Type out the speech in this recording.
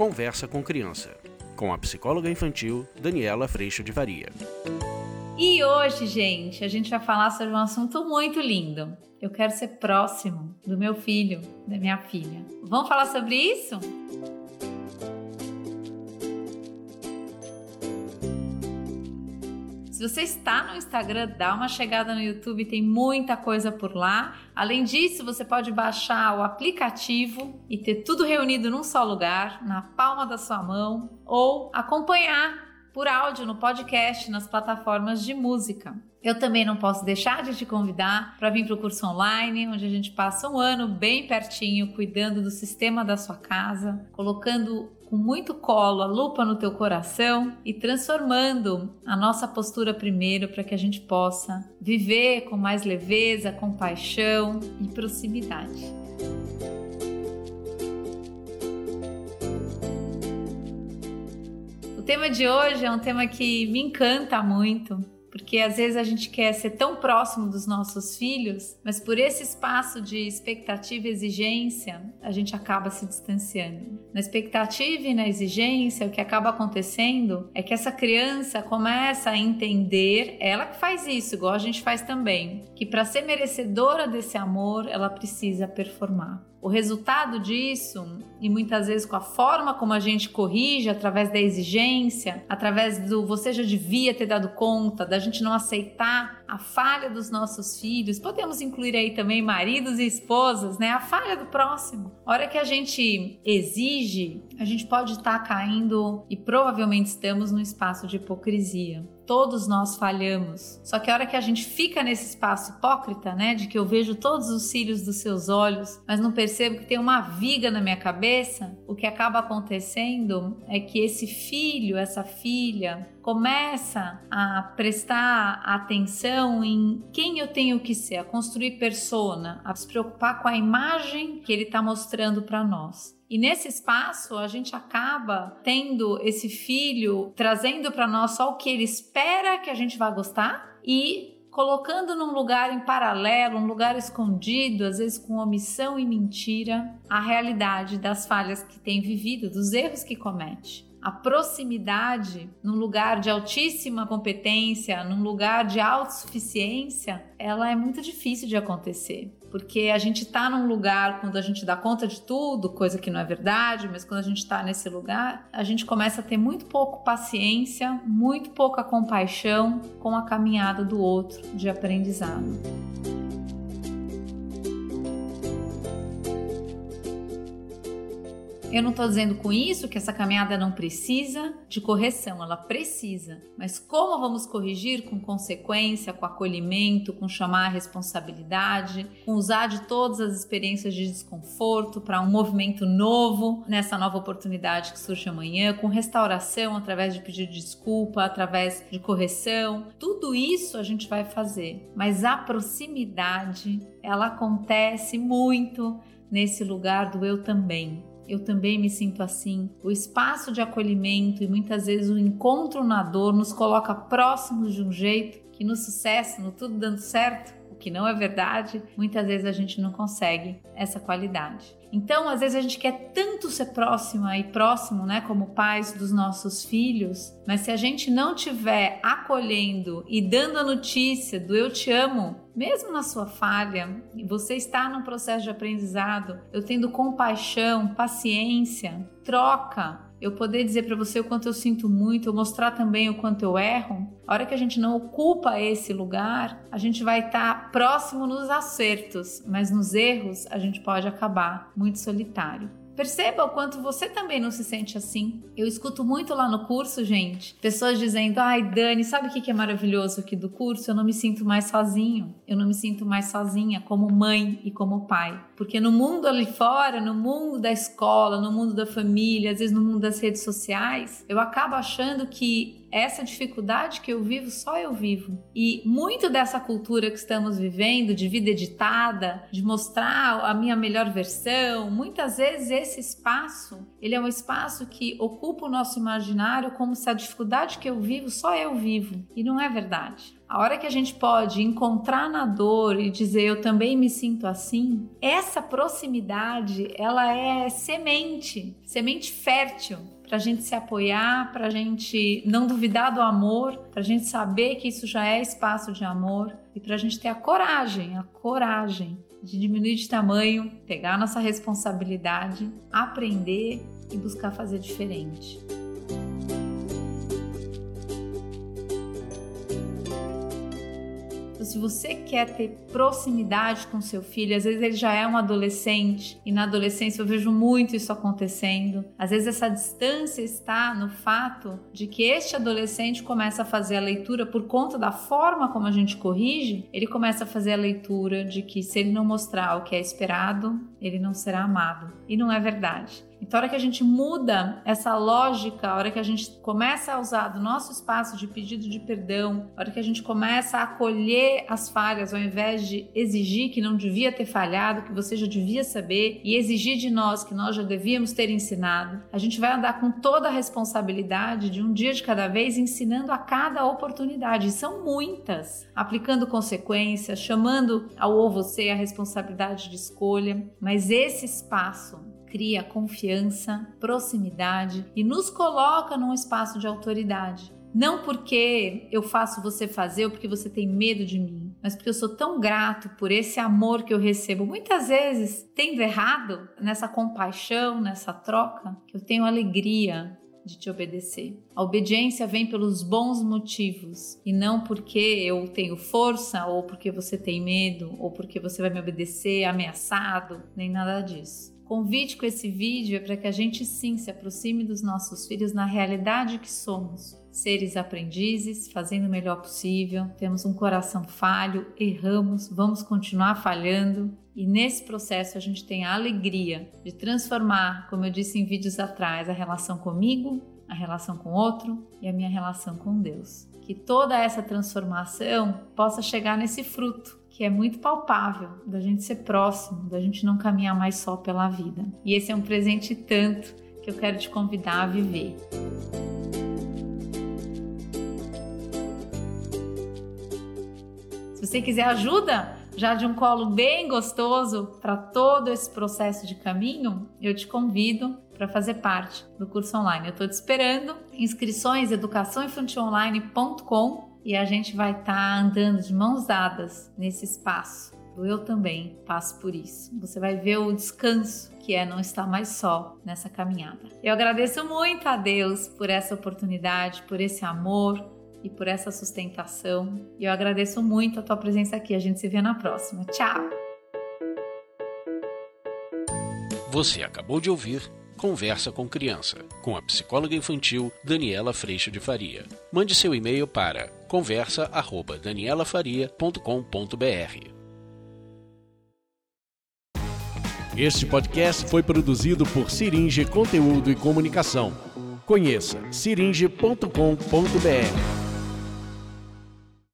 Conversa com Criança, com a psicóloga infantil Daniela Freixo de Varia. E hoje, gente, a gente vai falar sobre um assunto muito lindo. Eu quero ser próximo do meu filho, da minha filha. Vamos falar sobre isso? Se você está no Instagram, dá uma chegada no YouTube, tem muita coisa por lá. Além disso, você pode baixar o aplicativo e ter tudo reunido num só lugar, na palma da sua mão, ou acompanhar por áudio no podcast nas plataformas de música. Eu também não posso deixar de te convidar para vir para o curso online, onde a gente passa um ano bem pertinho, cuidando do sistema da sua casa, colocando com muito colo a lupa no teu coração e transformando a nossa postura primeiro para que a gente possa viver com mais leveza, compaixão e proximidade. O tema de hoje é um tema que me encanta muito porque às vezes a gente quer ser tão próximo dos nossos filhos, mas por esse espaço de expectativa e exigência, a gente acaba se distanciando. Na expectativa e na exigência, o que acaba acontecendo é que essa criança começa a entender, ela que faz isso, igual a gente faz também, que para ser merecedora desse amor, ela precisa performar. O resultado disso, e muitas vezes com a forma como a gente corrige, através da exigência, através do você já devia ter dado conta, da gente não aceitar a falha dos nossos filhos, podemos incluir aí também maridos e esposas, né? A falha do próximo. A hora que a gente exige, a gente pode estar tá caindo e provavelmente estamos num espaço de hipocrisia todos nós falhamos. Só que a hora que a gente fica nesse espaço hipócrita, né, de que eu vejo todos os cílios dos seus olhos, mas não percebo que tem uma viga na minha cabeça, o que acaba acontecendo é que esse filho, essa filha, começa a prestar atenção em quem eu tenho que ser, a construir persona, a se preocupar com a imagem que ele está mostrando para nós. E nesse espaço, a gente acaba tendo esse filho trazendo para nós só o que ele espera que a gente vá gostar e colocando num lugar em paralelo, um lugar escondido, às vezes com omissão e mentira, a realidade das falhas que tem vivido, dos erros que comete a proximidade num lugar de altíssima competência, num lugar de autossuficiência, ela é muito difícil de acontecer. Porque a gente está num lugar quando a gente dá conta de tudo, coisa que não é verdade, mas quando a gente está nesse lugar, a gente começa a ter muito pouco paciência, muito pouca compaixão com a caminhada do outro de aprendizado. Eu não estou dizendo com isso que essa caminhada não precisa de correção, ela precisa. Mas como vamos corrigir com consequência, com acolhimento, com chamar a responsabilidade, com usar de todas as experiências de desconforto para um movimento novo nessa nova oportunidade que surge amanhã, com restauração através de pedir desculpa, através de correção. Tudo isso a gente vai fazer, mas a proximidade, ela acontece muito nesse lugar do eu também eu também me sinto assim. O espaço de acolhimento e muitas vezes o encontro na dor nos coloca próximos de um jeito que no sucesso, no tudo dando certo, que não é verdade, muitas vezes a gente não consegue essa qualidade. Então, às vezes a gente quer tanto ser próxima e próximo, né, como pais dos nossos filhos, mas se a gente não tiver acolhendo e dando a notícia do eu te amo, mesmo na sua falha, você está num processo de aprendizado, eu tendo compaixão, paciência, troca, eu poder dizer para você o quanto eu sinto muito, eu mostrar também o quanto eu erro, a hora que a gente não ocupa esse lugar, a gente vai estar tá próximo nos acertos, mas nos erros a gente pode acabar muito solitário. Perceba o quanto você também não se sente assim. Eu escuto muito lá no curso, gente, pessoas dizendo: ai, Dani, sabe o que é maravilhoso aqui do curso? Eu não me sinto mais sozinho. Eu não me sinto mais sozinha como mãe e como pai. Porque no mundo ali fora, no mundo da escola, no mundo da família, às vezes no mundo das redes sociais, eu acabo achando que essa dificuldade que eu vivo, só eu vivo. E muito dessa cultura que estamos vivendo, de vida editada, de mostrar a minha melhor versão, muitas vezes esse espaço, ele é um espaço que ocupa o nosso imaginário como se a dificuldade que eu vivo, só eu vivo. E não é verdade. a hora que a gente pode encontrar na dor e dizer eu também me sinto assim, essa proximidade ela é semente, semente fértil para a gente se apoiar, para a gente não duvidar do amor, para a gente saber que isso já é espaço de amor e para a gente ter a coragem, a coragem de diminuir de tamanho, pegar nossa responsabilidade, aprender e buscar fazer diferente. Se você quer ter proximidade com seu filho, às vezes ele já é um adolescente e na adolescência eu vejo muito isso acontecendo. Às vezes essa distância está no fato de que este adolescente começa a fazer a leitura por conta da forma como a gente corrige, ele começa a fazer a leitura de que se ele não mostrar o que é esperado, ele não será amado. E não é verdade. Então, a hora que a gente muda essa lógica, a hora que a gente começa a usar do nosso espaço de pedido de perdão, a hora que a gente começa a acolher as falhas, ao invés de exigir que não devia ter falhado, que você já devia saber, e exigir de nós que nós já devíamos ter ensinado, a gente vai andar com toda a responsabilidade de um dia de cada vez, ensinando a cada oportunidade. E são muitas, aplicando consequências, chamando ao ou você a responsabilidade de escolha, mas esse espaço cria confiança, proximidade e nos coloca num espaço de autoridade. Não porque eu faço você fazer ou porque você tem medo de mim, mas porque eu sou tão grato por esse amor que eu recebo. Muitas vezes, tendo errado nessa compaixão, nessa troca, que eu tenho alegria de te obedecer. A obediência vem pelos bons motivos e não porque eu tenho força ou porque você tem medo ou porque você vai me obedecer ameaçado, nem nada disso convite com esse vídeo é para que a gente sim se aproxime dos nossos filhos na realidade que somos. Seres aprendizes, fazendo o melhor possível, temos um coração falho, erramos, vamos continuar falhando e nesse processo a gente tem a alegria de transformar, como eu disse em vídeos atrás, a relação comigo, a relação com o outro e a minha relação com Deus. Que toda essa transformação possa chegar nesse fruto que é muito palpável, da gente ser próximo, da gente não caminhar mais só pela vida. E esse é um presente tanto que eu quero te convidar a viver. Se você quiser ajuda, já de um colo bem gostoso para todo esse processo de caminho, eu te convido para fazer parte do curso online. Eu estou te esperando. Inscrições educaçãoinfantilonline.com e a gente vai estar tá andando de mãos dadas nesse espaço. Eu também passo por isso. Você vai ver o descanso que é não estar mais só nessa caminhada. Eu agradeço muito a Deus por essa oportunidade, por esse amor e por essa sustentação. E eu agradeço muito a tua presença aqui. A gente se vê na próxima. Tchau! Você acabou de ouvir Conversa com Criança, com a psicóloga infantil Daniela Freixo de Faria. Mande seu e-mail para conversa@danielafaria.com.br. Este podcast foi produzido por Siringe Conteúdo e Comunicação. Conheça siringe.com.br.